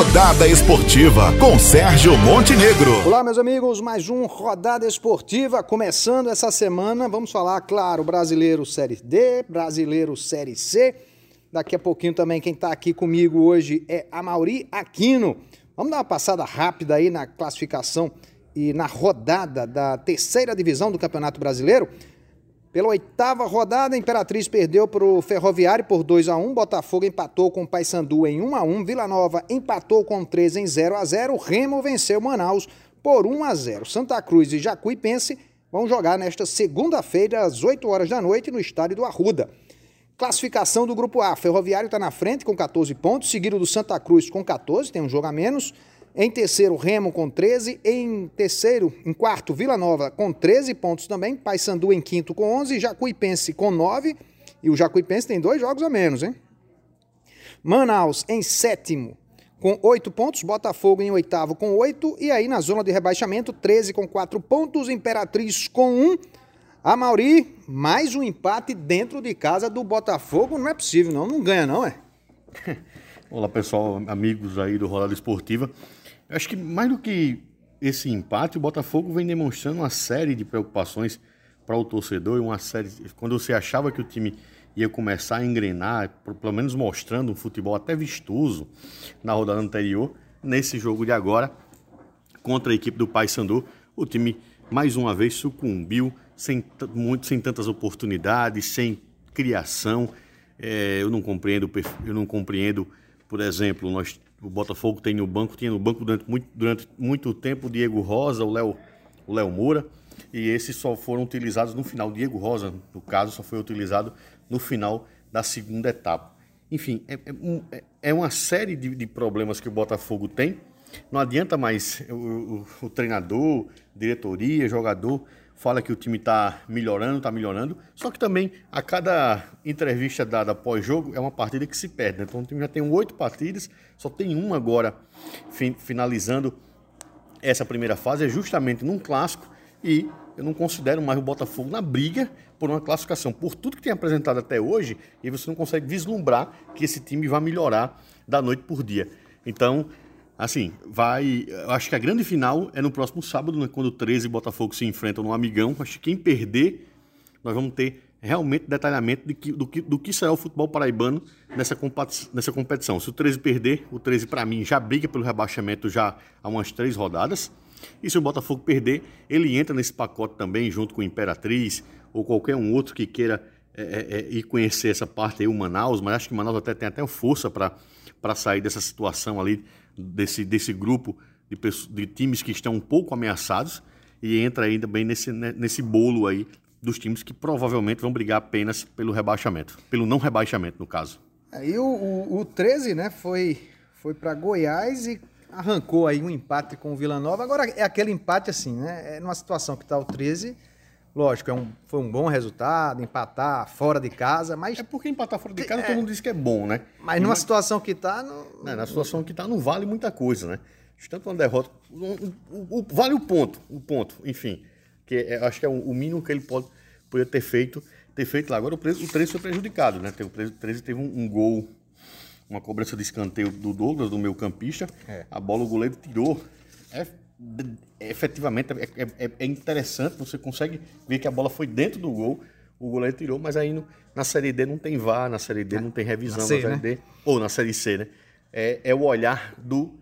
Rodada Esportiva com Sérgio Montenegro. Olá, meus amigos, mais um Rodada Esportiva começando essa semana. Vamos falar, claro, brasileiro Série D, brasileiro Série C. Daqui a pouquinho também quem está aqui comigo hoje é a Mauri Aquino. Vamos dar uma passada rápida aí na classificação e na rodada da terceira divisão do Campeonato Brasileiro. Pela oitava rodada, a Imperatriz perdeu para o Ferroviário por 2 a 1 Botafogo empatou com o Paysandu em 1 a 1 Vila Nova empatou com o 13 em 0 a 0 Remo venceu Manaus por 1 a 0 Santa Cruz e Jacuipense vão jogar nesta segunda-feira, às 8 horas da noite, no estádio do Arruda. Classificação do Grupo A. Ferroviário está na frente com 14 pontos, seguido do Santa Cruz com 14, tem um jogo a menos. Em terceiro, Remo com 13. Em terceiro, em quarto, Vila Nova com 13 pontos também. Paysandu em quinto com 11. Jacuipense com 9. E o Jacuipense tem dois jogos a menos, hein? Manaus em sétimo com 8 pontos. Botafogo em oitavo com 8. E aí na zona de rebaixamento, 13 com 4 pontos. Imperatriz com 1. A Mauri, mais um empate dentro de casa do Botafogo. Não é possível, não. Não ganha, não, é? Olá, pessoal, amigos aí do Rodada Esportiva. Eu acho que mais do que esse empate, o Botafogo vem demonstrando uma série de preocupações para o torcedor e uma série. Quando você achava que o time ia começar a engrenar, pelo menos mostrando um futebol até vistoso na rodada anterior, nesse jogo de agora, contra a equipe do Paysandu, o time mais uma vez sucumbiu, sem, muito, sem tantas oportunidades, sem criação. É, eu não compreendo, eu não compreendo, por exemplo, nós o Botafogo tem no banco, tinha no banco durante muito, durante muito tempo o Diego Rosa, o Léo o Léo Moura, e esses só foram utilizados no final. Diego Rosa, no caso, só foi utilizado no final da segunda etapa. Enfim, é, é, é uma série de, de, problemas que o Botafogo tem. Não adianta mais o, o, o treinador, diretoria, jogador fala que o time está melhorando, está melhorando. Só que também a cada entrevista dada pós-jogo é uma partida que se perde. Né? Então o time já tem oito partidas, só tem uma agora finalizando essa primeira fase, é justamente num clássico. E eu não considero mais o Botafogo na briga por uma classificação. Por tudo que tem apresentado até hoje, e você não consegue vislumbrar que esse time vai melhorar da noite por dia. Então, Assim, vai. Eu acho que a grande final é no próximo sábado, né, quando o 13 e Botafogo se enfrentam no Amigão. Acho que quem perder, nós vamos ter realmente detalhamento de que, do, que, do que será o futebol paraibano nessa, nessa competição. Se o 13 perder, o 13 para mim já briga pelo rebaixamento já há umas três rodadas. E se o Botafogo perder, ele entra nesse pacote também, junto com o Imperatriz ou qualquer um outro que queira é, é, é ir conhecer essa parte aí, o Manaus, mas acho que o Manaus até tem até força para sair dessa situação ali desse, desse grupo de, de times que estão um pouco ameaçados e entra ainda bem nesse, né, nesse bolo aí dos times que provavelmente vão brigar apenas pelo rebaixamento, pelo não rebaixamento, no caso. Aí o, o, o 13, né, foi, foi para Goiás e arrancou aí um empate com o Vila Nova. Agora é aquele empate assim, né? É numa situação que está o 13 Lógico, é um, foi um bom resultado, empatar fora de casa, mas. É porque empatar fora de casa é, todo mundo diz que é bom, né? Mas numa situação que está. Não... É, na situação que está, não vale muita coisa, né? Tanto uma derrota. O, o, o, vale o ponto, o ponto, enfim. Que é, acho que é o, mínimo que ele pode poder ter feito, ter feito lá. Agora o, preço, o 13 foi prejudicado, né? O 13 teve um, um gol, uma cobrança de escanteio do Douglas, do meu campista. É. A bola o goleiro tirou. É efetivamente é, é, é, interessante, você consegue ver que a bola foi dentro do gol, o goleiro tirou, mas aí no, na Série D não tem VAR, na Série D não tem revisão, na, C, na Série né? D, ou na Série C, né? É, é o olhar do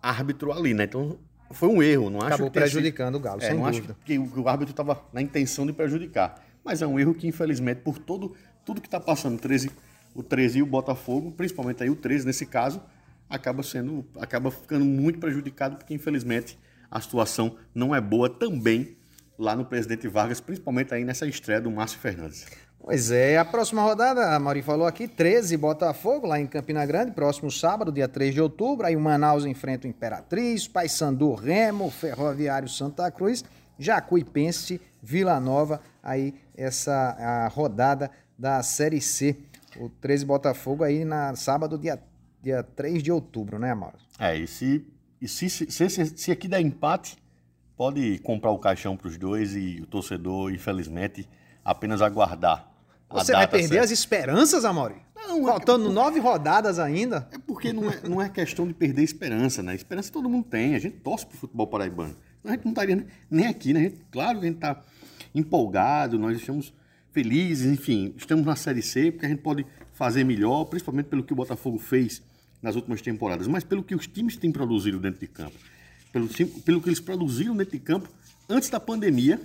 árbitro ali, né? Então foi um erro, não Acabou acho que prejudicando o Galo, é, não dúvida. acho que o, o árbitro estava na intenção de prejudicar, mas é um erro que infelizmente por todo tudo que está passando, 13, o 13 e o Botafogo, principalmente aí o 13 nesse caso, acaba sendo acaba ficando muito prejudicado porque infelizmente a situação não é boa também lá no Presidente Vargas, principalmente aí nessa estreia do Márcio Fernandes. Pois é, a próxima rodada, a Mauri falou aqui, 13 Botafogo, lá em Campina Grande, próximo sábado, dia 3 de outubro. Aí o Manaus enfrenta o Imperatriz, Paysandu Remo, Ferroviário Santa Cruz, Jacuipense, Vila Nova. Aí essa a rodada da Série C. O 13 Botafogo aí na sábado, dia, dia 3 de outubro, né, Mauro? É, e se e se, se, se, se aqui der empate, pode comprar o caixão para os dois e o torcedor, infelizmente, apenas aguardar a Você vai perder certa. as esperanças, Amaury? Não, é- Faltando nove rodadas ainda. É porque não é, não é questão de perder esperança, né? Esperança todo mundo tem. A gente torce pro futebol paraibano. A gente não estaria nem aqui, né? A gente- claro que a gente está empolgado, nós estamos felizes, enfim, estamos na Série C, porque a gente pode fazer melhor, principalmente pelo que o Botafogo fez nas últimas temporadas, mas pelo que os times têm produzido dentro de campo. Pelo, pelo que eles produziram dentro de campo antes da pandemia,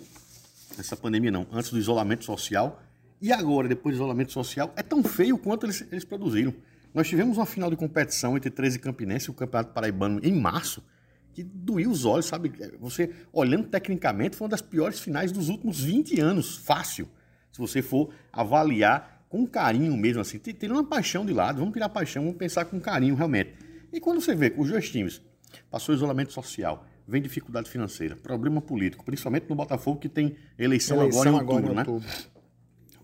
essa pandemia não, antes do isolamento social, e agora, depois do isolamento social, é tão feio quanto eles, eles produziram. Nós tivemos uma final de competição entre 13 e Campinense e o Campeonato Paraibano em março, que doía os olhos, sabe? Você, olhando tecnicamente, foi uma das piores finais dos últimos 20 anos, fácil. Se você for avaliar com carinho mesmo, assim, ti- tirando a paixão de lado, vamos tirar a paixão, vamos pensar com carinho realmente. E quando você vê que os dois times passou isolamento social, vem dificuldade financeira, problema político, principalmente no Botafogo, que tem eleição, agora em outubro, né?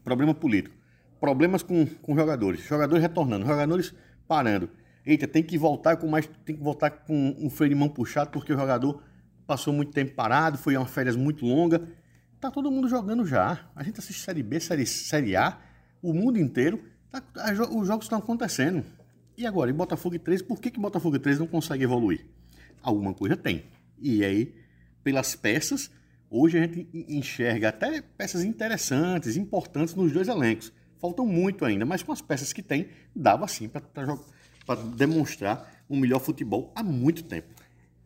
Problema político. Problemas com, com jogadores. Jogadores retornando, jogadores parando. Eita, tem que voltar com mais. Tem que voltar com um freio de mão puxado, porque o jogador passou muito tempo parado, foi uma férias muito longa. Tá todo mundo jogando já. A gente assiste Série B, Série, série A, o mundo inteiro. Tá, jo- os jogos estão acontecendo. E agora, e Botafogo e 13, por que, que Botafogo e 13 não consegue evoluir? Alguma coisa tem. E aí, pelas peças, hoje a gente en- enxerga até peças interessantes, importantes nos dois elencos. Faltam muito ainda, mas com as peças que tem, dava sim para demonstrar um melhor futebol há muito tempo.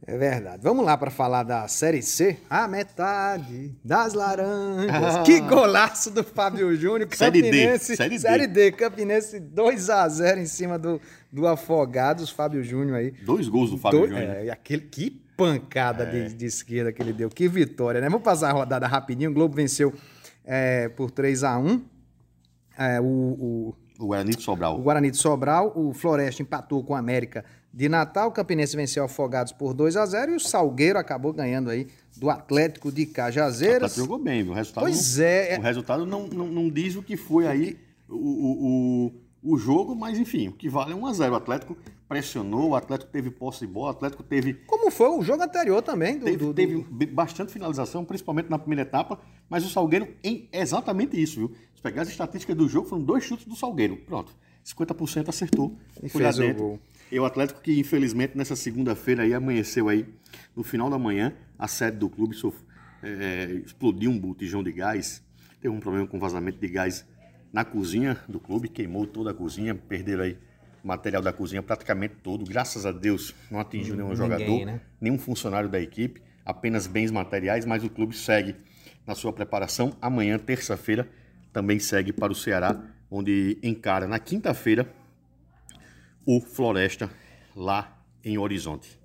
É verdade. Vamos lá para falar da Série C. A metade das laranjas. Ah. Que golaço do Fábio Júnior. Série D, Campinense, Série D. Série D. Campinense 2x0 em cima do, do Afogados. Fábio Júnior aí. Dois gols do Fábio Do- Júnior. É, aquele, que pancada de, de esquerda que ele deu. Que vitória, né? Vamos passar a rodada rapidinho. O Globo venceu é, por 3x1. É, o, o, O Guarani de Sobral. o Guarani de Sobral, o Floresta empatou com o América de Natal, o Campinense venceu o Afogados por 2 a 0 e o Salgueiro acabou ganhando aí do Atlético de O Cajazeiras. Atlético jogou bem, viu? O resultado, Pois não, é. o resultado não, não, não diz o que foi aí o, o, o, o jogo, mas enfim, o que vale é 1x0. O Atlético pressionou, o Atlético teve posse de bola, o Atlético teve, Como foi o jogo anterior também do, teve, do- do- teve bastante finalização, principalmente na primeira etapa, mas o Salgueiro em exatamente isso, viu? Se pegar as estatísticas do jogo, foram dois chutes do Salgueiro. Pronto. 50% acertou. E foi lá fez o gol. E o Atlético que, infelizmente, nessa segunda-feira aí amanheceu aí, no final da manhã, a sede do clube sof- é, explodiu um botijão de gás. Teve um problema com vazamento de gás na cozinha do clube, queimou toda a cozinha, perderam aí material da cozinha praticamente todo. Graças a Deus não atingiu nenhum Ninguém, jogador, né? nenhum funcionário da equipe, apenas bens materiais, mas o clube segue na sua preparação. Amanhã, terça-feira, também segue para o Ceará, onde encara na quinta-feira o Floresta lá em Horizonte.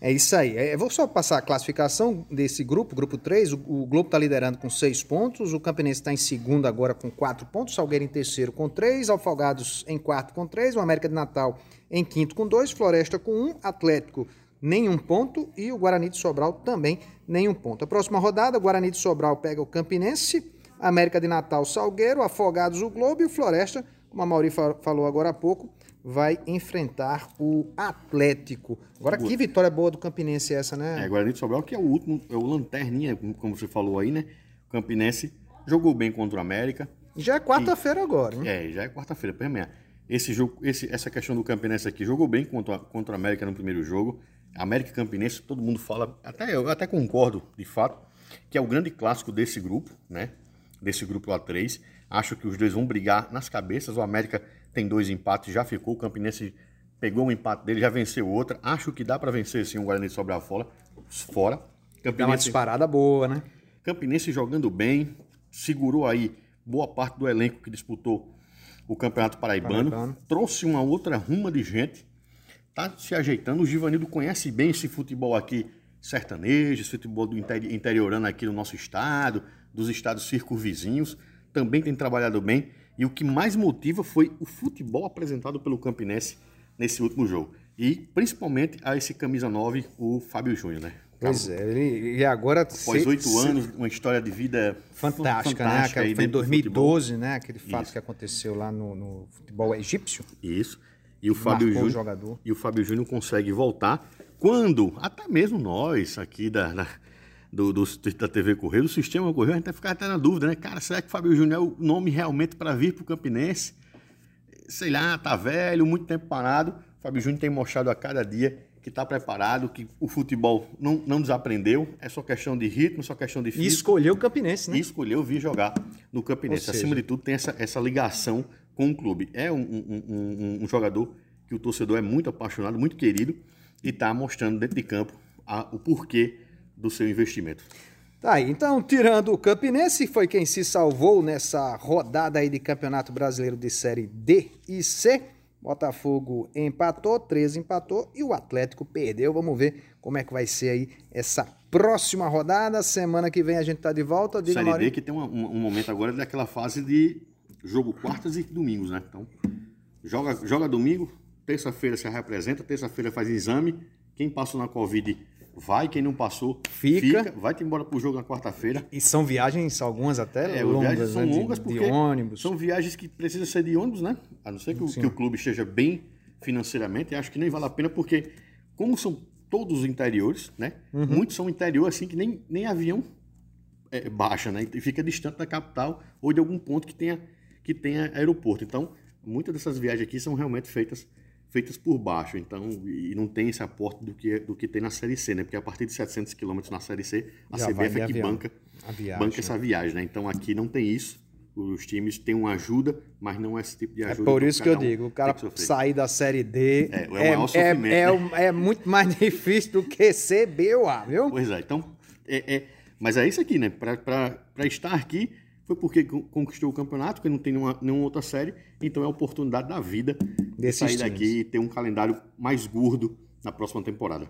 É isso aí. É, vou só passar a classificação desse grupo, grupo 3. O, o Globo está liderando com 6 pontos, o Campinense está em segundo agora com 4 pontos, Salgueiro em terceiro com 3, Alfogados em quarto com 3, o América de Natal em quinto com 2, Floresta com 1, Atlético nenhum ponto. E o Guarani de Sobral também nenhum ponto. A próxima rodada, o Guarani de Sobral pega o Campinense, América de Natal, Salgueiro, Afogados, o Globo. E o Floresta, como a Mauri fa- falou agora há pouco, vai enfrentar o Atlético. Agora, que vitória boa do Campinense essa, É, né? Guarani de Sobral, que é o último, é o lanterninha, como você falou aí, né? O Campinense jogou bem contra o América. Já é quarta-feira agora, né? É, já é quarta-feira, amanhã. Esse jogo, esse, essa questão do Campinense aqui, jogou bem contra, contra o América no primeiro jogo. América e Campinense, todo mundo fala, até eu até concordo, de fato, que é o grande clássico desse grupo, né? Desse grupo A3. Acho que os dois vão brigar nas cabeças. O América tem dois empates, já ficou. O Campinense pegou um empate dele, já venceu outra. Acho que dá para vencer sim o Guarani de Sobral fora. fora. Dá uma Campinense disparada boa, né? Campinense jogando bem, segurou aí boa parte do elenco que disputou o Campeonato Paraibano, Paraibano. trouxe uma outra ruma de gente, tá se ajeitando. O Givanildo conhece bem esse futebol aqui sertanejo, esse futebol do interi- interiorano aqui do nosso estado, dos estados circunvizinhos, também tem trabalhado bem. E o que mais motiva foi o futebol apresentado pelo Campinense nesse último jogo. E principalmente a esse camisa 9, o Fábio Júnior, né? Pois é, ele, e agora... Após oito anos, uma história de vida Fantástica, né? fantástica Aquela- aí foi em dentro do futebol. 2012, né? Aquele fato Isso. que aconteceu lá no, no futebol egípcio. Isso. E o Fábio Júnior. jogador. E o Fábio Júnior consegue voltar quando até mesmo nós aqui da, da, do, do, da TV Correio, do sistema Correio, a gente ficar até na dúvida, né? Cara, será que Fábio Júnior é o nome realmente para vir para o Campinense? Sei lá, tá velho, muito tempo parado. Fábio Júnior tem mostrado a cada dia que está preparado, que o futebol não, não desaprendeu, é só questão de ritmo, só questão de físico. E escolheu o Campinense, né? E escolheu vir jogar no Campinense. Seja... Acima de tudo, tem essa, essa ligação com o clube. É um, um, um, um jogador que o torcedor é muito apaixonado, muito querido, e está mostrando dentro de campo a, o porquê do seu investimento. Tá aí, então, tirando o Campinense, foi quem se salvou nessa rodada aí de Campeonato Brasileiro de Série D e C. Botafogo empatou, 13 empatou e o Atlético perdeu. Vamos ver como é que vai ser aí essa próxima rodada. Semana que vem a gente tá de volta. Diga, Série Maurício. D que tem um, um, um, momento agora daquela fase de jogo quartas e domingos, né? Então, joga, joga domingo, terça-feira se representa, terça-feira faz exame. Quem passou na Covid vai, quem não passou fica, fica vai-te embora pro jogo na quarta-feira. E são viagens, algumas até é, longas, viagens são né? longas de, porque de ônibus. São viagens que precisam ser de ônibus, né? A não ser que, o, que o clube esteja bem financeiramente, acho que nem vale a pena, porque como são todos interiores, né? Uhum. Muitos são interior assim que nem, nem avião é, baixa, né? E fica distante da capital ou de algum ponto que tenha, que tenha aeroporto. Então, muitas dessas viagens aqui são realmente feitas feitas por baixo, então, e não tem esse aporte do que, do que tem na Série C, né? Porque a partir de 700 quilômetros na Série C, a Já CBF é que banca, viagem, banca essa viagem, né? Então aqui não tem isso, os times têm uma ajuda, mas não é esse tipo de é ajuda. É por isso que eu digo, o cara sair da Série D é, é, é, é, né? é, muito mais difícil do que C, B ou A, viu? Pois é, então, é, é mas é isso aqui, né? Para estar aqui, foi porque conquistou o campeonato, porque não tem nenhuma, nenhuma outra série, então é a oportunidade da vida de sair daqui e ter um calendário mais gordo na próxima temporada.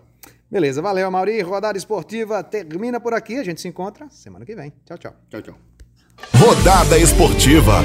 Beleza, valeu, Mauri. Rodada esportiva termina por aqui. A gente se encontra semana que vem. Tchau, tchau. Tchau, tchau. Rodada esportiva.